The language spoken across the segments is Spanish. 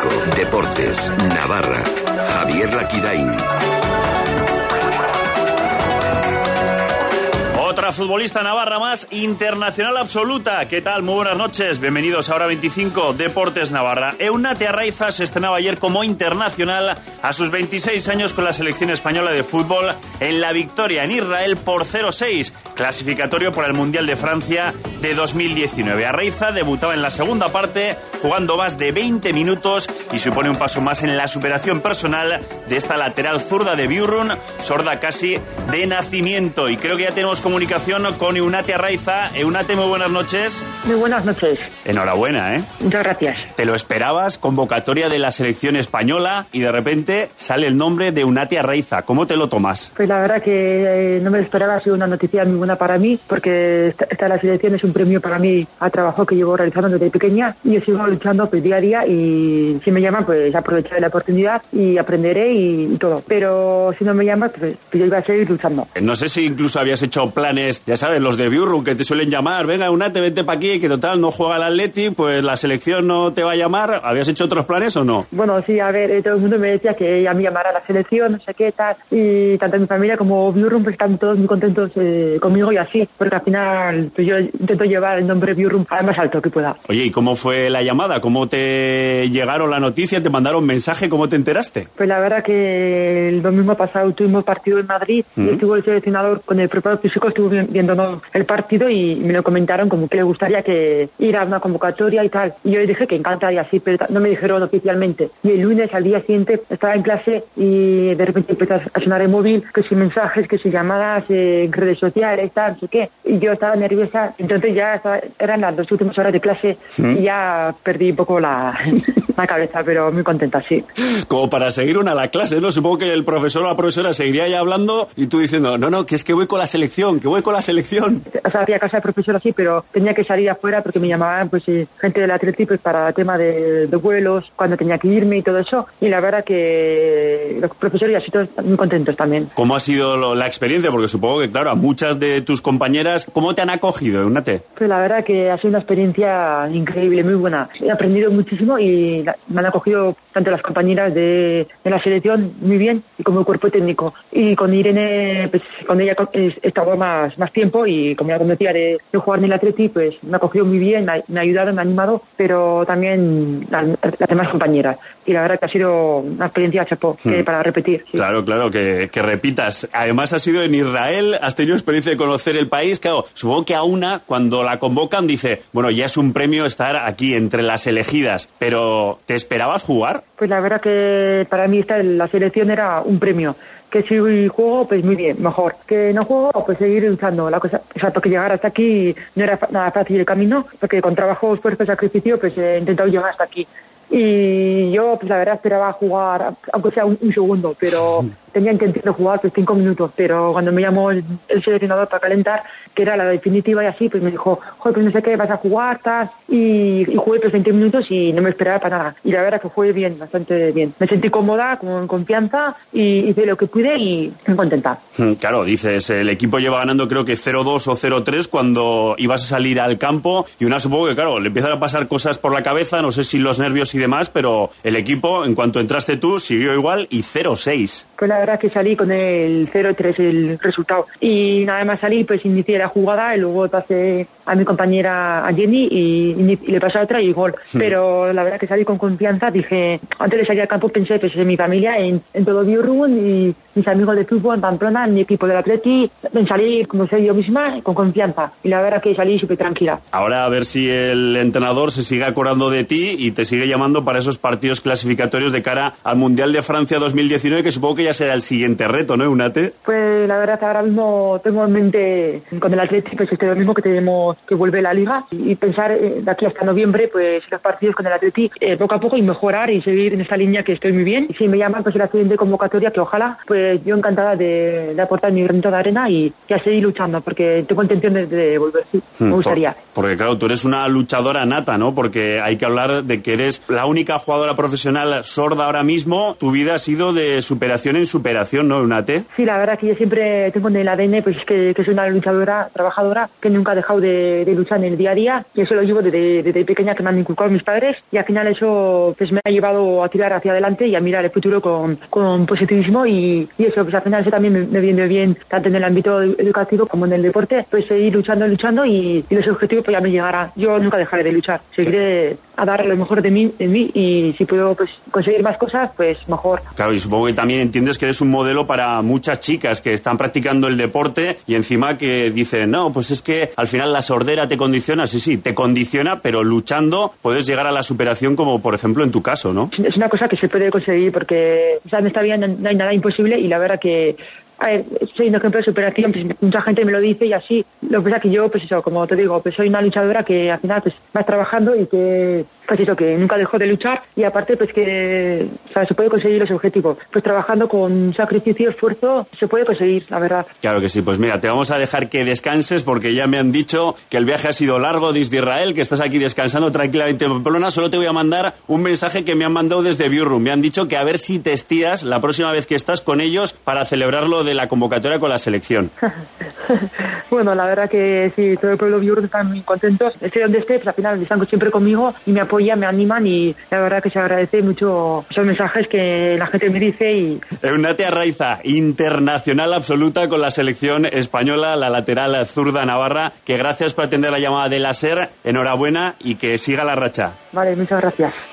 25, Deportes, Navarra, Javier Laquidain. Futbolista navarra más, internacional absoluta. ¿Qué tal? Muy buenas noches. Bienvenidos a Hora 25, Deportes Navarra. Eunate Arraiza se estrenaba ayer como internacional a sus 26 años con la selección española de fútbol en la victoria en Israel por 0-6, clasificatorio por el Mundial de Francia de 2019. Arraiza debutaba en la segunda parte jugando más de 20 minutos y supone un paso más en la superación personal de esta lateral zurda de Biurrun, sorda casi de nacimiento. Y creo que ya tenemos como comunicación con Eunate Arraiza. Eunate, muy buenas noches. Muy buenas noches. Enhorabuena, ¿eh? Muchas gracias. Te lo esperabas, convocatoria de la selección española y de repente sale el nombre de Eunate Arraiza. ¿Cómo te lo tomas? Pues la verdad que eh, no me lo esperaba, ha sido una noticia muy buena para mí, porque esta, esta la selección es un premio para mí a trabajo que llevo realizando desde pequeña y yo sigo luchando pues, día a día y si me llaman pues aprovecharé la oportunidad y aprenderé y, y todo. Pero si no me llaman pues, pues yo iba a seguir luchando. No sé si incluso habías hecho ya sabes, los de Biurru que te suelen llamar, venga, Unate, vente para aquí, que total no juega el Atleti, pues la selección no te va a llamar. ¿Habías hecho otros planes o no? Bueno, sí, a ver, eh, todo el mundo me decía que ya me llamara a la selección, no sé qué tal, y tanto mi familia como Biurrum pues están todos muy contentos eh, conmigo y así, porque al final pues yo intento llevar el nombre Biurrum al más alto que pueda. Oye, ¿y cómo fue la llamada? ¿Cómo te llegaron la noticia? ¿Te mandaron mensaje? ¿Cómo te enteraste? Pues la verdad que el domingo pasado tuvimos partido en Madrid y estuvo el seleccionador con el preparador físico, estuvo viendo ¿no? el partido y me lo comentaron como que le gustaría que ir a una convocatoria y tal. Y yo le dije que encantaría, sí, pero no me dijeron oficialmente. Y el lunes al día siguiente estaba en clase y de repente empezó a sonar el móvil, que si mensajes, que si llamadas eh, en redes sociales, tal, no sé qué. Y yo estaba nerviosa, entonces ya estaba, eran las dos últimas horas de clase y ya perdí un poco la, la cabeza, pero muy contenta, sí. Como para seguir una a la clase, ¿no? Supongo que el profesor o la profesora seguiría ya hablando y tú diciendo, no, no, que es que voy con la selección, que voy con la selección. O sea, había casa de profesor así, pero tenía que salir afuera porque me llamaban pues eh, gente del Atleti pues, para tema de, de, vuelos, cuando tenía que irme y todo eso. Y la verdad que los profesores y así todos muy contentos también. ¿Cómo ha sido la experiencia? Porque supongo que, claro, a muchas de tus compañeras, ¿cómo te han acogido, Eunate? Pues la verdad que ha sido una experiencia increíble, muy buena. He aprendido muchísimo y me han acogido tanto las compañeras de, de la selección muy bien y como el cuerpo técnico. Y con Irene, pues con ella he estado más, más tiempo y como ya conocía de, de jugar en el Atleti, pues me ha cogido muy bien, me ha, me ha ayudado, me ha animado, pero también las, las, demás compañeras. Y la verdad que ha sido una experiencia chapo, hmm. para repetir. Sí. Claro, claro, que, que, repitas. Además, has sido en Israel, has tenido experiencia de conocer el país. Claro, supongo que a una, cuando la convocan, dice, bueno, ya es un premio estar aquí entre las elegidas, pero ¿te esperabas jugar? Pues la verdad que para mí esta, la selección era un premio que si juego, pues muy bien, mejor. Que no juego, pues seguir luchando. La cosa, o sea, porque llegar hasta aquí no era nada fácil el camino, porque con trabajo, esfuerzo, sacrificio, pues he intentado llegar hasta aquí. Y yo, pues la verdad, esperaba jugar, aunque sea un, un segundo, pero tenía intención de jugar pues cinco minutos, pero cuando me llamó el, el, seleccionador para calentar, que era la definitiva y así, pues me dijo, joder, pues no sé qué, vas a jugar, estás, y, y jugué pues 20 minutos y no me esperaba para nada. Y la verdad que jugué bien, bastante bien. Me sentí cómoda, con confianza, y hice lo que pude y me contenta. Claro, dices, el equipo lleva ganando creo que 0-2 o 0-3 cuando ibas a salir al campo, y una supongo que, claro, le empiezan a pasar cosas por la cabeza, no sé si los nervios y demás, pero el equipo, en cuanto entraste tú, siguió igual y 0-6. Pues la verdad que salí con el 0-3 el resultado. Y nada más salí, pues inicié la jugada y luego pasé a mi compañera, a Jenny, y, y le pasé a otra y gol. Sí. Pero la verdad que salí con confianza, dije, antes de salir al campo pensé pues, en mi familia, en, en todo Biurrun y mis amigos de fútbol en Pamplona, en mi equipo del Atleti, en salir como soy yo misma, con confianza. Y la verdad que salí súper tranquila. Ahora a ver si el entrenador se sigue acordando de ti y te sigue llamando para esos partidos clasificatorios de cara al Mundial de Francia 2019, que supongo que ya será el siguiente reto, ¿no, Unate? Pues la verdad ahora mismo tengo en mente con el Atleti pues este mismo que tenemos que vuelve la liga y pensar eh, de aquí hasta noviembre pues los partidos con el Atleti eh, poco a poco y mejorar y seguir en esta línea que estoy muy bien. Y si me llaman pues la siguiente convocatoria que ojalá pues yo encantada de, de aportar mi granito de arena y, y, a seguir luchando porque tengo intención de, de volver, sí, hmm, me gustaría. Por, porque claro, tú eres una luchadora nata, ¿no? Porque hay que hablar de que eres la única jugadora profesional sorda ahora mismo. Tu vida ha sido de superación en superación, ¿no, Unate? Sí, la verdad que yo siempre tengo en el ADN pues que, que soy una luchadora, trabajadora, que nunca ha dejado de de, luchar en el día a día y eso lo llevo desde, desde pequeña que me han inculcado mis padres y al final eso pues me ha llevado a tirar hacia adelante y a mirar el futuro con, con positivismo y, y, eso pues al final eso también me, viene bien tanto en el ámbito educativo como en el deporte pues seguir luchando luchando y, y los objetivos pues ya me llegará yo nunca dejaré de luchar seguiré a dar lo mejor de mí, de mí y si puedo pues, conseguir más cosas, pues mejor. Claro, y supongo que también entiendes que eres un modelo para muchas chicas que están practicando el deporte y encima que dicen, no, pues es que al final la sordera te condiciona, sí, sí, te condiciona, pero luchando puedes llegar a la superación como por ejemplo en tu caso, ¿no? Es una cosa que se puede conseguir porque o sea, en esta vida no hay nada imposible y la verdad que soy un ejemplo de superación, pues mucha gente me lo dice y así. Lo que pasa es que yo, pues eso, como te digo, pues soy una luchadora que al final pues vas trabajando y que pues eso, que nunca dejó de luchar y aparte pues que se puede conseguir los objetivos. Pues trabajando con sacrificio, esfuerzo, se puede conseguir, la verdad. Claro que sí, pues mira, te vamos a dejar que descanses porque ya me han dicho que el viaje ha sido largo desde Israel, que estás aquí descansando tranquilamente en Pamplona. Solo te voy a mandar un mensaje que me han mandado desde Biurrum. Me han dicho que a ver si te estías la próxima vez que estás con ellos para celebrarlo de la convocatoria con la selección. bueno, la verdad que sí, todo el pueblo Biurrum están muy contentos. Esté donde esté, pues al final están siempre conmigo y me apoyan ya me animan y la verdad que se agradece mucho esos mensajes que la gente me dice. y Eunate Arraiza, internacional absoluta con la selección española, la lateral zurda Navarra, que gracias por atender la llamada de la SER, enhorabuena y que siga la racha. Vale, muchas gracias.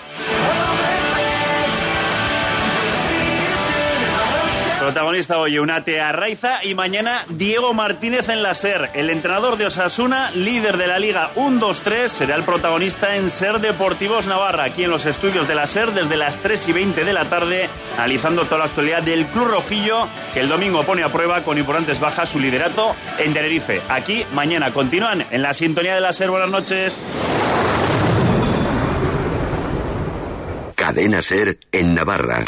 Protagonista hoy Unate Arraiza y mañana Diego Martínez en la SER. El entrenador de Osasuna, líder de la Liga 1-2-3, será el protagonista en SER Deportivos Navarra, aquí en los estudios de la SER desde las 3 y 20 de la tarde, analizando toda la actualidad del Club Rojillo, que el domingo pone a prueba con importantes bajas su liderato en Tenerife. Aquí mañana continúan en la sintonía de la SER. Buenas noches. Cadena SER en Navarra.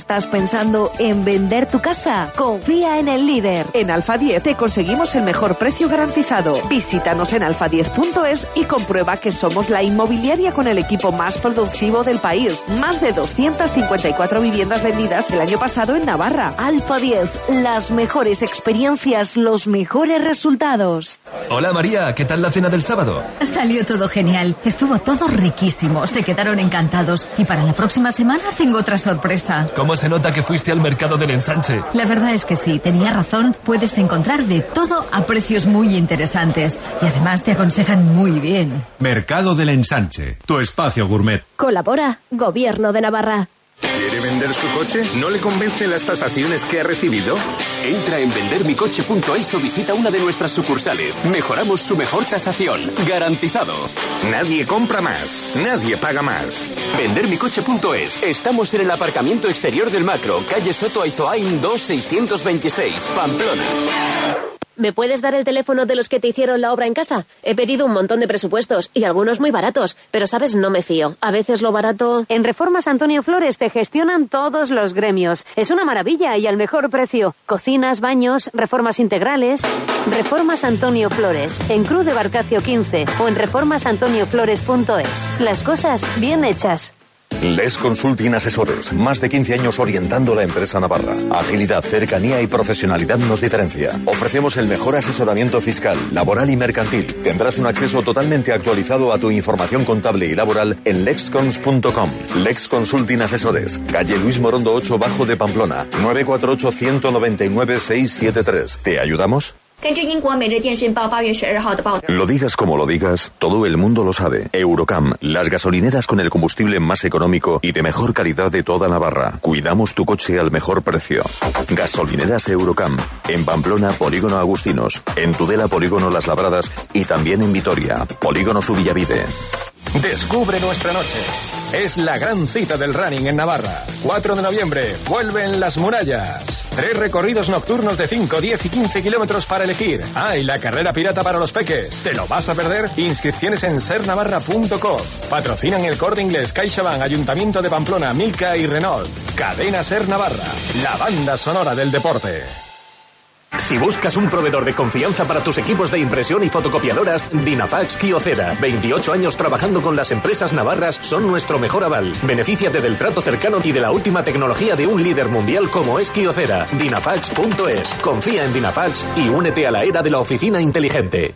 ¿Estás pensando en vender tu casa? Confía en el líder. En Alfa 10 te conseguimos el mejor precio garantizado. Visítanos en alfa10.es y comprueba que somos la inmobiliaria con el equipo más productivo del país. Más de 254 viviendas vendidas el año pasado en Navarra. Alfa 10, las mejores experiencias, los mejores resultados. Hola María, ¿qué tal la cena del sábado? Salió todo genial. Estuvo todo riquísimo. Se quedaron encantados. Y para la próxima semana tengo otra sorpresa. ¿Cómo se nota que fuiste al mercado del ensanche? La verdad es que sí, tenía razón. Puedes encontrar de todo a precios muy interesantes. Y además te aconsejan muy bien. Mercado del ensanche, tu espacio gourmet. Colabora, Gobierno de Navarra. ¿Quiere vender su coche? ¿No le convencen las tasaciones que ha recibido? Entra en vendermicoche.es o visita una de nuestras sucursales. Mejoramos su mejor tasación. Garantizado. Nadie compra más. Nadie paga más. Vendermicoche.es. Estamos en el aparcamiento exterior del Macro, calle Soto Aizoain 2626, Pamplona. ¿Me puedes dar el teléfono de los que te hicieron la obra en casa? He pedido un montón de presupuestos y algunos muy baratos, pero sabes, no me fío. A veces lo barato. En Reformas Antonio Flores te gestionan todos los gremios. Es una maravilla y al mejor precio. Cocinas, baños, reformas integrales. Reformas Antonio Flores, en Cruz de Barcacio 15 o en reformasantonioflores.es. Las cosas bien hechas. Les Consulting Asesores. Más de 15 años orientando la empresa navarra. Agilidad, cercanía y profesionalidad nos diferencia. Ofrecemos el mejor asesoramiento fiscal, laboral y mercantil. Tendrás un acceso totalmente actualizado a tu información contable y laboral en lexcons.com. Lex Consulting Asesores. Calle Luis Morondo 8 Bajo de Pamplona. 948 199 673. ¿Te ayudamos? Lo digas como lo digas, todo el mundo lo sabe. Eurocam, las gasolineras con el combustible más económico y de mejor calidad de toda Navarra. Cuidamos tu coche al mejor precio. Gasolineras Eurocam, en Pamplona, Polígono Agustinos, en Tudela, Polígono Las Labradas y también en Vitoria, Polígono Subillavide. Descubre nuestra noche. Es la gran cita del running en Navarra. 4 de noviembre, vuelven las murallas. Tres recorridos nocturnos de 5, 10 y 15 kilómetros para elegir. Ah, y la carrera pirata para los peques. ¿Te lo vas a perder? Inscripciones en sernavarra.com. Patrocinan el Corte Inglés, CaixaBank, Ayuntamiento de Pamplona, Milka y Renault. Cadena Ser Navarra, la banda sonora del deporte. Si buscas un proveedor de confianza para tus equipos de impresión y fotocopiadoras, Dinafax Kiocera. 28 años trabajando con las empresas navarras son nuestro mejor aval. Benefíciate del trato cercano y de la última tecnología de un líder mundial como es Kiocera. Dinafax.es. Confía en Dinafax y únete a la era de la oficina inteligente.